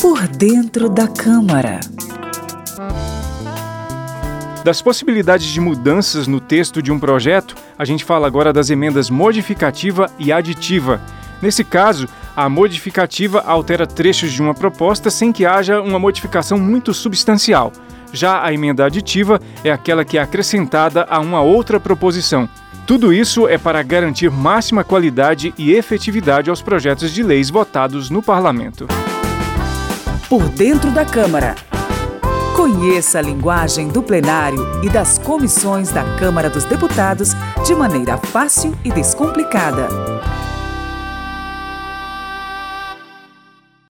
Por dentro da Câmara. Das possibilidades de mudanças no texto de um projeto, a gente fala agora das emendas modificativa e aditiva. Nesse caso, a modificativa altera trechos de uma proposta sem que haja uma modificação muito substancial. Já a emenda aditiva é aquela que é acrescentada a uma outra proposição. Tudo isso é para garantir máxima qualidade e efetividade aos projetos de leis votados no Parlamento. Por dentro da Câmara. Conheça a linguagem do plenário e das comissões da Câmara dos Deputados de maneira fácil e descomplicada.